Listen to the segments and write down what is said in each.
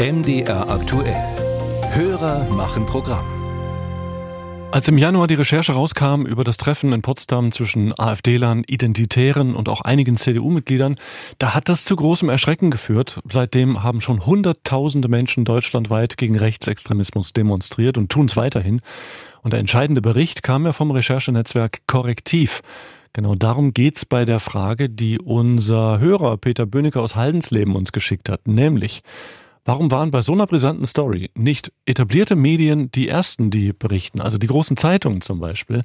MDR aktuell. Hörer machen Programm. Als im Januar die Recherche rauskam über das Treffen in Potsdam zwischen AfD-Lern, Identitären und auch einigen CDU-Mitgliedern, da hat das zu großem Erschrecken geführt. Seitdem haben schon Hunderttausende Menschen deutschlandweit gegen Rechtsextremismus demonstriert und tun es weiterhin. Und der entscheidende Bericht kam ja vom Recherchenetzwerk Korrektiv. Genau darum geht's bei der Frage, die unser Hörer Peter Böhnecke aus Haldensleben uns geschickt hat, nämlich Warum waren bei so einer brisanten Story nicht etablierte Medien die ersten, die berichten, also die großen Zeitungen zum Beispiel,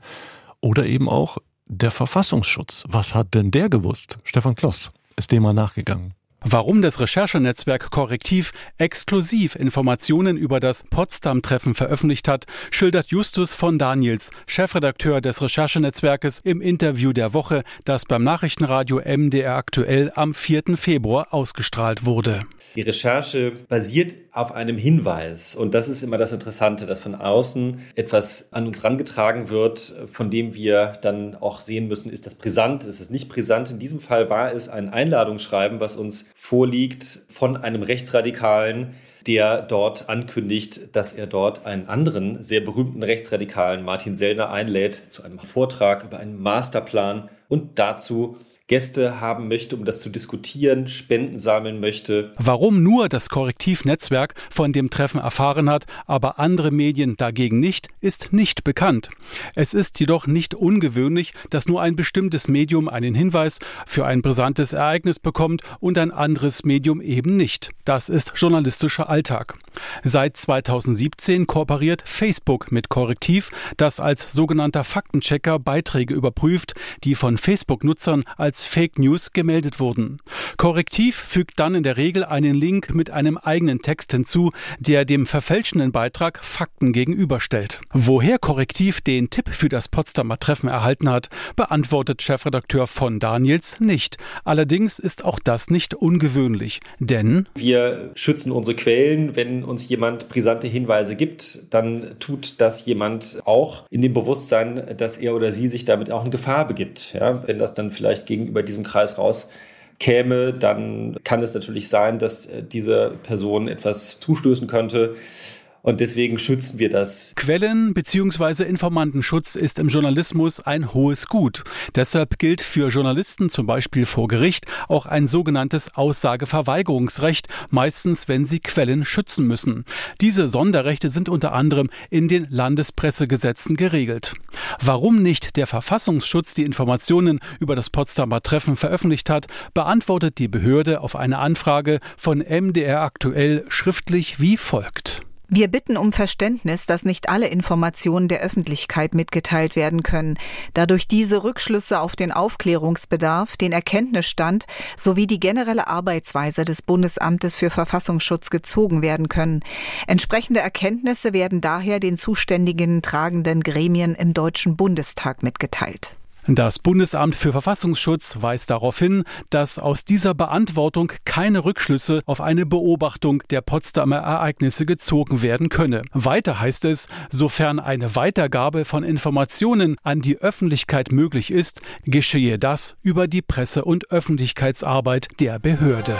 oder eben auch der Verfassungsschutz? Was hat denn der gewusst? Stefan Kloss ist dem mal nachgegangen. Warum das Recherchenetzwerk Korrektiv exklusiv Informationen über das Potsdam-Treffen veröffentlicht hat, schildert Justus von Daniels, Chefredakteur des Recherchenetzwerkes, im Interview der Woche, das beim Nachrichtenradio MDR aktuell am 4. Februar ausgestrahlt wurde. Die Recherche basiert auf einem Hinweis. Und das ist immer das Interessante, dass von außen etwas an uns rangetragen wird, von dem wir dann auch sehen müssen, ist das brisant, ist es nicht brisant. In diesem Fall war es ein Einladungsschreiben, was uns vorliegt von einem Rechtsradikalen, der dort ankündigt, dass er dort einen anderen sehr berühmten Rechtsradikalen, Martin Sellner, einlädt zu einem Vortrag über einen Masterplan und dazu Gäste haben möchte, um das zu diskutieren, Spenden sammeln möchte. Warum nur das Korrektivnetzwerk von dem Treffen erfahren hat, aber andere Medien dagegen nicht, ist nicht bekannt. Es ist jedoch nicht ungewöhnlich, dass nur ein bestimmtes Medium einen Hinweis für ein brisantes Ereignis bekommt und ein anderes Medium eben nicht. Das ist journalistischer Alltag. Seit 2017 kooperiert Facebook mit Korrektiv, das als sogenannter Faktenchecker Beiträge überprüft, die von Facebook-Nutzern als als Fake News gemeldet wurden. Korrektiv fügt dann in der Regel einen Link mit einem eigenen Text hinzu, der dem verfälschenden Beitrag Fakten gegenüberstellt. Woher Korrektiv den Tipp für das Potsdamer Treffen erhalten hat, beantwortet Chefredakteur von Daniels nicht. Allerdings ist auch das nicht ungewöhnlich, denn wir schützen unsere Quellen. Wenn uns jemand brisante Hinweise gibt, dann tut das jemand auch in dem Bewusstsein, dass er oder sie sich damit auch in Gefahr begibt. Ja, wenn das dann vielleicht gegen gegenüber diesem Kreis rauskäme, dann kann es natürlich sein, dass äh, diese Person etwas zustößen könnte, und deswegen schützen wir das. Quellen- bzw. Informantenschutz ist im Journalismus ein hohes Gut. Deshalb gilt für Journalisten zum Beispiel vor Gericht auch ein sogenanntes Aussageverweigerungsrecht, meistens wenn sie Quellen schützen müssen. Diese Sonderrechte sind unter anderem in den Landespressegesetzen geregelt. Warum nicht der Verfassungsschutz die Informationen über das Potsdamer Treffen veröffentlicht hat, beantwortet die Behörde auf eine Anfrage von MDR aktuell schriftlich wie folgt. Wir bitten um Verständnis, dass nicht alle Informationen der Öffentlichkeit mitgeteilt werden können, da durch diese Rückschlüsse auf den Aufklärungsbedarf, den Erkenntnisstand sowie die generelle Arbeitsweise des Bundesamtes für Verfassungsschutz gezogen werden können. Entsprechende Erkenntnisse werden daher den zuständigen tragenden Gremien im Deutschen Bundestag mitgeteilt. Das Bundesamt für Verfassungsschutz weist darauf hin, dass aus dieser Beantwortung keine Rückschlüsse auf eine Beobachtung der Potsdamer Ereignisse gezogen werden könne. Weiter heißt es, sofern eine Weitergabe von Informationen an die Öffentlichkeit möglich ist, geschehe das über die Presse- und Öffentlichkeitsarbeit der Behörde.